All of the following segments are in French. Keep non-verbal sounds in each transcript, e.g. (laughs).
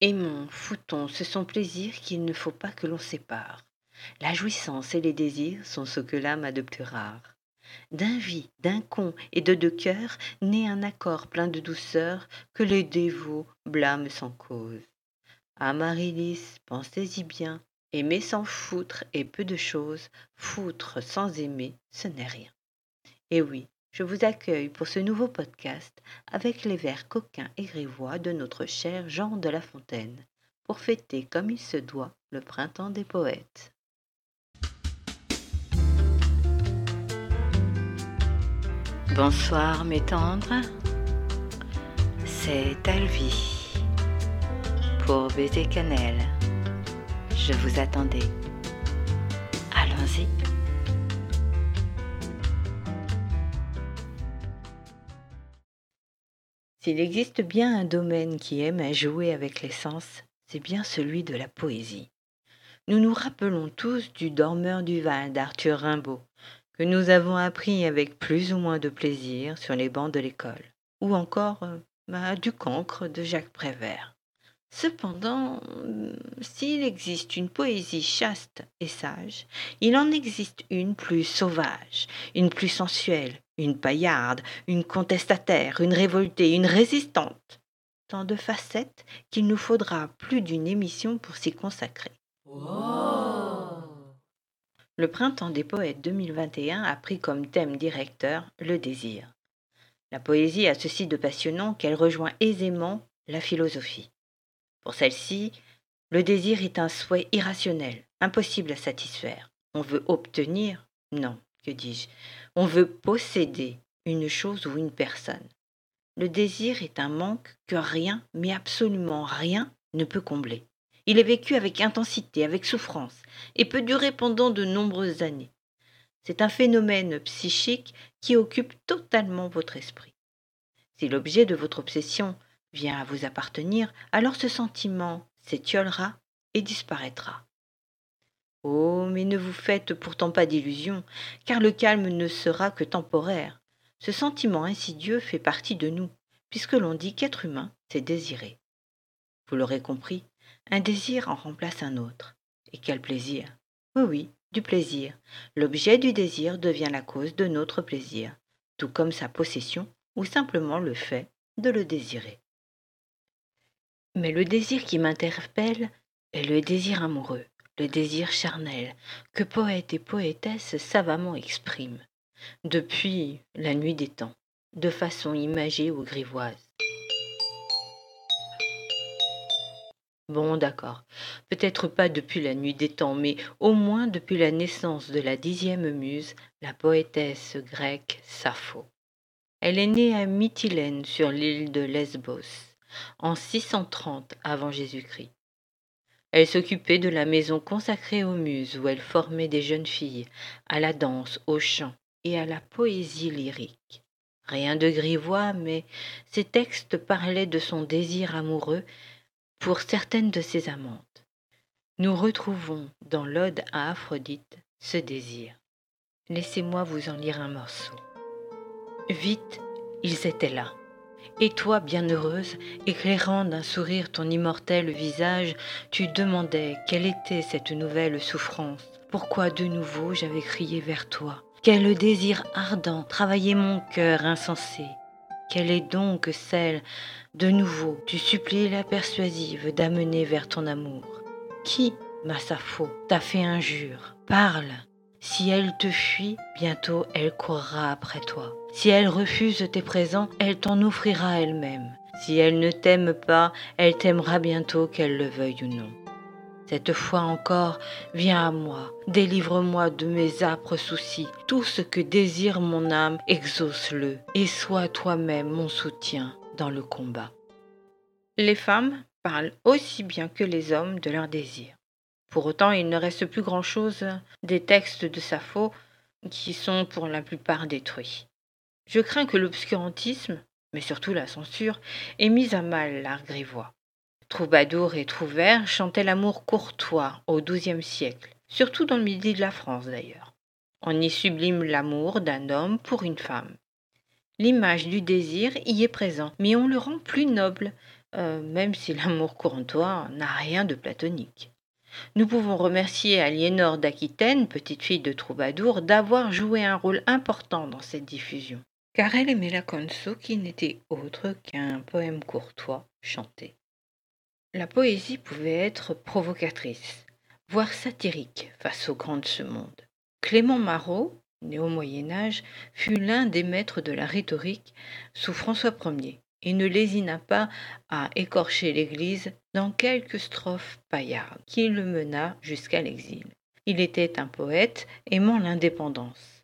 Aimons, foutons, ce sont plaisirs qu'il ne faut pas que l'on sépare. La jouissance et les désirs sont ce que l'âme a de plus rare. D'un vie, d'un con et de deux cœurs naît un accord plein de douceur que les dévots blâment sans cause. Amaryllis, pensez-y bien, aimer sans foutre est peu de choses, foutre sans aimer, ce n'est rien. Et oui, je vous accueille pour ce nouveau podcast avec les vers coquins et grivois de notre cher Jean de La Fontaine, pour fêter comme il se doit le printemps des poètes. Bonsoir mes tendres, c'est Alvie pour baiser cannelle. Je vous attendais. Allons-y. S'il existe bien un domaine qui aime à jouer avec les sens, c'est bien celui de la poésie. Nous nous rappelons tous du Dormeur du Val d'Arthur Rimbaud, que nous avons appris avec plus ou moins de plaisir sur les bancs de l'école, ou encore euh, du cancre de Jacques Prévert. Cependant, euh, s'il existe une poésie chaste et sage, il en existe une plus sauvage, une plus sensuelle, une paillarde, une contestataire, une révoltée, une résistante. Tant de facettes qu'il nous faudra plus d'une émission pour s'y consacrer. Le printemps des poètes 2021 a pris comme thème directeur le désir. La poésie a ceci de passionnant qu'elle rejoint aisément la philosophie. Pour celle-ci, le désir est un souhait irrationnel, impossible à satisfaire. On veut obtenir Non, dis-je On veut posséder une chose ou une personne. Le désir est un manque que rien, mais absolument rien, ne peut combler. Il est vécu avec intensité, avec souffrance, et peut durer pendant de nombreuses années. C'est un phénomène psychique qui occupe totalement votre esprit. Si l'objet de votre obsession vient à vous appartenir, alors ce sentiment s'étiolera et disparaîtra. Oh, mais ne vous faites pourtant pas d'illusions, car le calme ne sera que temporaire. Ce sentiment insidieux fait partie de nous, puisque l'on dit qu'être humain, c'est désirer. Vous l'aurez compris, un désir en remplace un autre. Et quel plaisir Oui, oui, du plaisir. L'objet du désir devient la cause de notre plaisir, tout comme sa possession ou simplement le fait de le désirer. Mais le désir qui m'interpelle est le désir amoureux, le désir charnel, que poète et poétesse savamment expriment, depuis la nuit des temps, de façon imagée ou grivoise. Bon, d'accord, peut-être pas depuis la nuit des temps, mais au moins depuis la naissance de la dixième muse, la poétesse grecque Sappho. Elle est née à Mytilène sur l'île de Lesbos en 630 avant Jésus-Christ. Elle s'occupait de la maison consacrée aux muses où elle formait des jeunes filles à la danse, au chant et à la poésie lyrique. Rien de grivois, mais ses textes parlaient de son désir amoureux pour certaines de ses amantes. Nous retrouvons dans l'Ode à Aphrodite ce désir. Laissez-moi vous en lire un morceau. Vite, ils étaient là, et toi, bienheureuse, éclairant d'un sourire ton immortel visage, tu demandais quelle était cette nouvelle souffrance, pourquoi de nouveau j'avais crié vers toi? Quel désir ardent travaillait mon cœur insensé? Quelle est donc celle, de nouveau, tu supplies la persuasive d'amener vers ton amour? Qui, ma Sappho, t'a fait injure? Parle, si elle te fuit, bientôt elle courra après toi. Si elle refuse tes présents, elle t'en offrira elle-même. Si elle ne t'aime pas, elle t'aimera bientôt qu'elle le veuille ou non. Cette fois encore, viens à moi, délivre-moi de mes âpres soucis. Tout ce que désire mon âme, exauce-le, et sois toi-même mon soutien dans le combat. Les femmes parlent aussi bien que les hommes de leurs désirs. Pour autant, il ne reste plus grand-chose des textes de Sappho qui sont pour la plupart détruits. Je crains que l'obscurantisme, mais surtout la censure, ait mis à mal l'art grivois. Troubadour et Trouvert chantaient l'amour courtois au XIIe siècle, surtout dans le midi de la France d'ailleurs. On y sublime l'amour d'un homme pour une femme. L'image du désir y est présente, mais on le rend plus noble, euh, même si l'amour courtois n'a rien de platonique. Nous pouvons remercier Aliénor d'Aquitaine, petite fille de troubadour, d'avoir joué un rôle important dans cette diffusion, car elle aimait la conso qui n'était autre qu'un poème courtois chanté. La poésie pouvait être provocatrice, voire satirique face aux grands de ce monde. Clément Marot, né au Moyen Âge, fut l'un des maîtres de la rhétorique sous François Ier et ne lésina pas à écorcher l'Église dans quelques strophes paillardes qui le mena jusqu'à l'exil. Il était un poète aimant l'indépendance.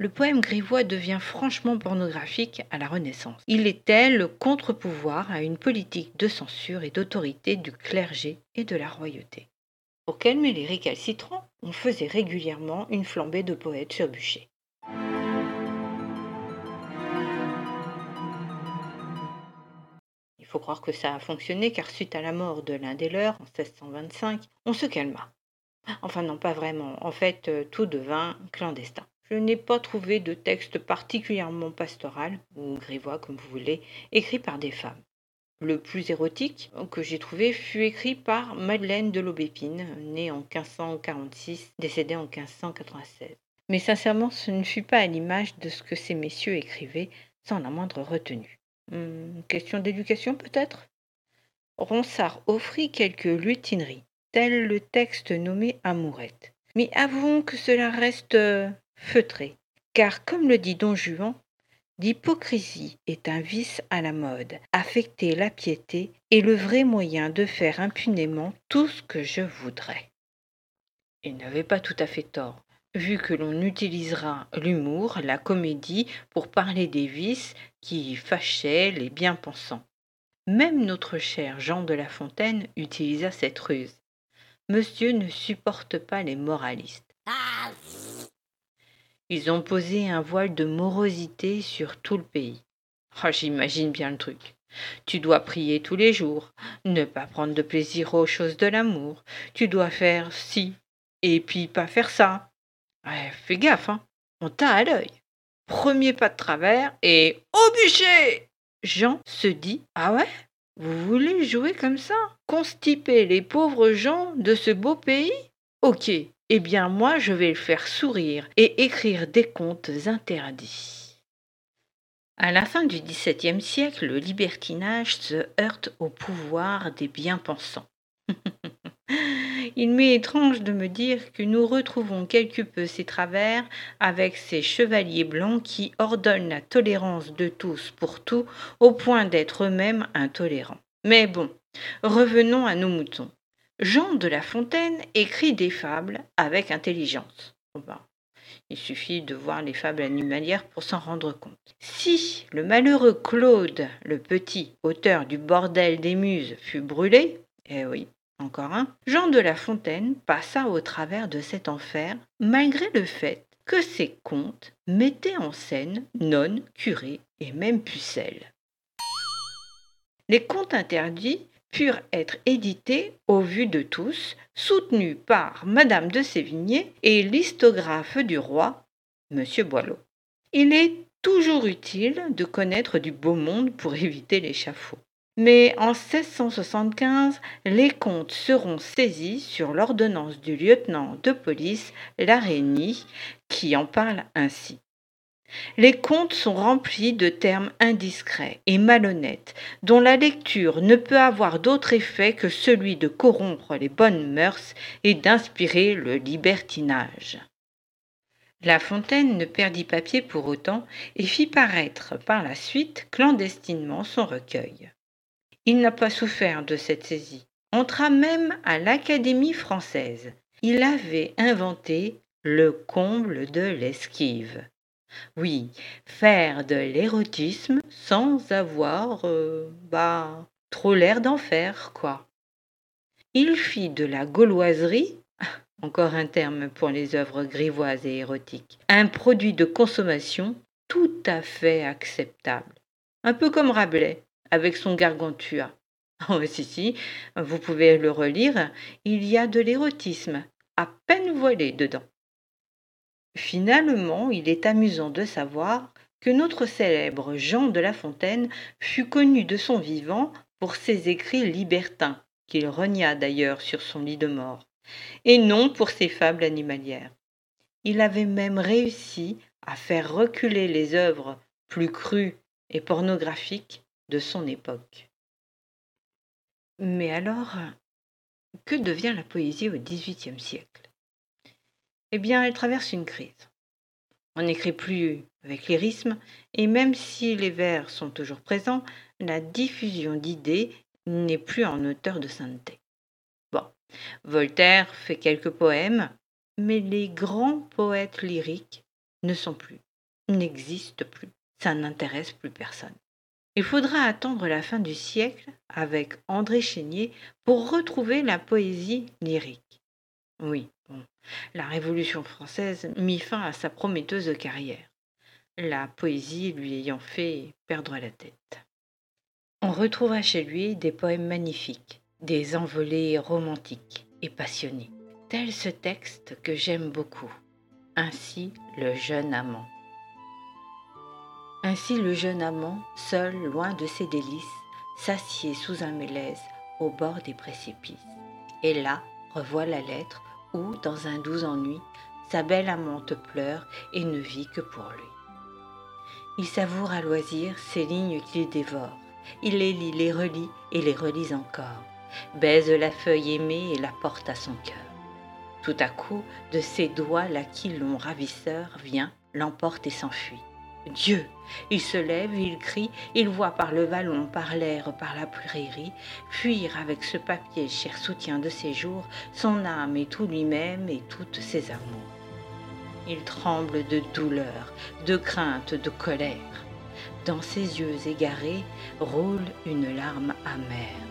Le poème grivois devient franchement pornographique à la Renaissance. Il était le contre-pouvoir à une politique de censure et d'autorité du clergé et de la royauté. Pour calmer les récalcitrants, on faisait régulièrement une flambée de poètes sur bûcher. Il faut croire que ça a fonctionné car suite à la mort de l'un des leurs en 1625, on se calma. Enfin non, pas vraiment. En fait, euh, tout devint clandestin. Je n'ai pas trouvé de texte particulièrement pastoral, ou grivois comme vous voulez, écrit par des femmes. Le plus érotique que j'ai trouvé fut écrit par Madeleine de l'Aubépine, née en 1546, décédée en 1596. Mais sincèrement, ce ne fut pas à l'image de ce que ces messieurs écrivaient, sans la moindre retenue. Hum, question d'éducation peut-être? Ronsard offrit quelques lutineries, tel le texte nommé Amourette. Mais avouons que cela reste euh, feutré, car comme le dit Don Juan, L'hypocrisie est un vice à la mode. Affecter la piété est le vrai moyen de faire impunément tout ce que je voudrais. Il n'avait pas tout à fait tort, vu que l'on utilisera l'humour, la comédie, pour parler des vices qui fâchaient les bien-pensants. Même notre cher Jean de La Fontaine utilisa cette ruse. Monsieur ne supporte pas les moralistes. Ah, ils ont posé un voile de morosité sur tout le pays. Oh, J'imagine bien le truc. Tu dois prier tous les jours, ne pas prendre de plaisir aux choses de l'amour. Tu dois faire ci, et puis pas faire ça. fais gaffe, hein. On t'a à l'œil. Premier pas de travers et au bûcher Jean se dit Ah ouais? Vous voulez jouer comme ça? Constiper les pauvres gens de ce beau pays? Ok, eh bien moi je vais le faire sourire et écrire des contes interdits. À la fin du XVIIe siècle, le libertinage se heurte au pouvoir des bien-pensants. (laughs) Il m'est étrange de me dire que nous retrouvons quelque peu ces travers avec ces chevaliers blancs qui ordonnent la tolérance de tous pour tout au point d'être eux-mêmes intolérants. Mais bon, revenons à nos moutons. Jean de La Fontaine écrit des fables avec intelligence. il suffit de voir les fables animalières pour s'en rendre compte. Si le malheureux Claude, le petit auteur du Bordel des Muses, fut brûlé, eh oui, encore un, Jean de La Fontaine passa au travers de cet enfer, malgré le fait que ses contes mettaient en scène nonnes, curés et même pucelles. Les contes interdits purent être édités au vu de tous, soutenus par Madame de Sévigné et l'histographe du roi, M. Boileau. Il est toujours utile de connaître du beau monde pour éviter l'échafaud. Mais en 1675, les comptes seront saisis sur l'ordonnance du lieutenant de police Larénie, qui en parle ainsi. Les contes sont remplis de termes indiscrets et malhonnêtes, dont la lecture ne peut avoir d'autre effet que celui de corrompre les bonnes mœurs et d'inspirer le libertinage. La Fontaine ne perdit papier pour autant et fit paraître par la suite clandestinement son recueil. Il n'a pas souffert de cette saisie, entra même à l'Académie française. Il avait inventé le comble de l'esquive. Oui, faire de l'érotisme sans avoir, euh, bah, trop l'air d'en faire, quoi. Il fit de la gauloiserie, (laughs) encore un terme pour les œuvres grivoises et érotiques, un produit de consommation tout à fait acceptable. Un peu comme Rabelais, avec son gargantua. (laughs) Oh, si, si, vous pouvez le relire, il y a de l'érotisme, à peine voilé dedans. Finalement, il est amusant de savoir que notre célèbre Jean de La Fontaine fut connu de son vivant pour ses écrits libertins, qu'il renia d'ailleurs sur son lit de mort, et non pour ses fables animalières. Il avait même réussi à faire reculer les œuvres plus crues et pornographiques de son époque. Mais alors, que devient la poésie au XVIIIe siècle? Eh bien, elle traverse une crise. On n'écrit plus avec lyrisme, et même si les vers sont toujours présents, la diffusion d'idées n'est plus en auteur de sainteté. Bon, Voltaire fait quelques poèmes, mais les grands poètes lyriques ne sont plus, n'existent plus. Ça n'intéresse plus personne. Il faudra attendre la fin du siècle avec André Chénier pour retrouver la poésie lyrique. Oui, la Révolution française mit fin à sa prometteuse carrière, la poésie lui ayant fait perdre la tête. On retrouvera chez lui des poèmes magnifiques, des envolées romantiques et passionnées, tel ce texte que j'aime beaucoup. Ainsi le jeune amant. Ainsi le jeune amant, seul, loin de ses délices, s'assied sous un mélèze au bord des précipices. Et là revoit la lettre où, dans un doux ennui, sa belle amante pleure et ne vit que pour lui. Il savoure à loisir ces lignes qu'il dévore. Il les lit, les relit et les relit encore, baise la feuille aimée et la porte à son cœur. Tout à coup, de ses doigts l'aquilon ravisseur vient, l'emporte et s'enfuit. Dieu Il se lève, il crie, il voit par le vallon, par l'air, par la prairie, fuir avec ce papier, cher soutien de ses jours, son âme et tout lui-même et toutes ses amours. Il tremble de douleur, de crainte, de colère. Dans ses yeux égarés roule une larme amère.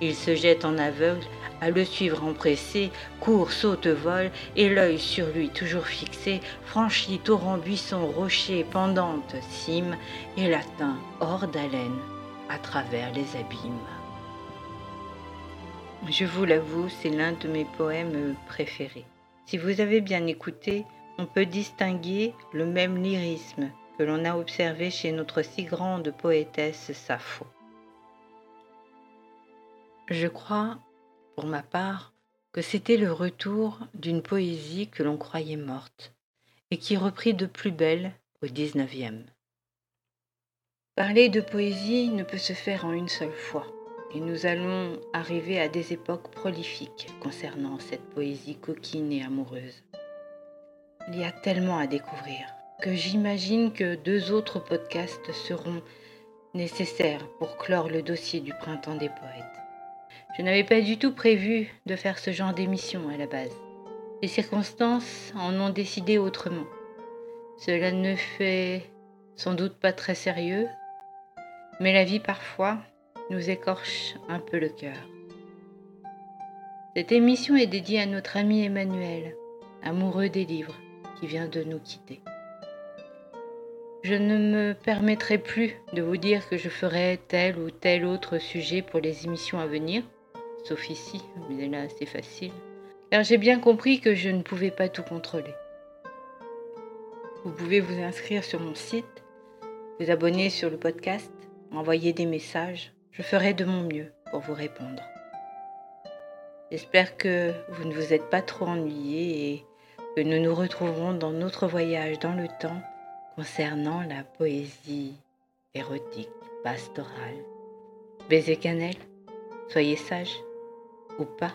Il se jette en aveugle, à le suivre empressé, court, saute, vole, et l'œil sur lui toujours fixé, franchit torrent, buisson, rocher, pendante, cime, et l'atteint hors d'haleine à travers les abîmes. Je vous l'avoue, c'est l'un de mes poèmes préférés. Si vous avez bien écouté, on peut distinguer le même lyrisme que l'on a observé chez notre si grande poétesse Sappho. Je crois, pour ma part, que c'était le retour d'une poésie que l'on croyait morte et qui reprit de plus belle au XIXe. Parler de poésie ne peut se faire en une seule fois, et nous allons arriver à des époques prolifiques concernant cette poésie coquine et amoureuse. Il y a tellement à découvrir que j'imagine que deux autres podcasts seront nécessaires pour clore le dossier du printemps des poètes. Je n'avais pas du tout prévu de faire ce genre d'émission à la base. Les circonstances en ont décidé autrement. Cela ne fait sans doute pas très sérieux, mais la vie parfois nous écorche un peu le cœur. Cette émission est dédiée à notre ami Emmanuel, amoureux des livres, qui vient de nous quitter. Je ne me permettrai plus de vous dire que je ferai tel ou tel autre sujet pour les émissions à venir, sauf ici, mais là c'est facile, car j'ai bien compris que je ne pouvais pas tout contrôler. Vous pouvez vous inscrire sur mon site, vous abonner sur le podcast, m'envoyer des messages, je ferai de mon mieux pour vous répondre. J'espère que vous ne vous êtes pas trop ennuyés et que nous nous retrouverons dans notre voyage dans le temps concernant la poésie érotique, pastorale. Baiser cannelle, soyez sages ou pas.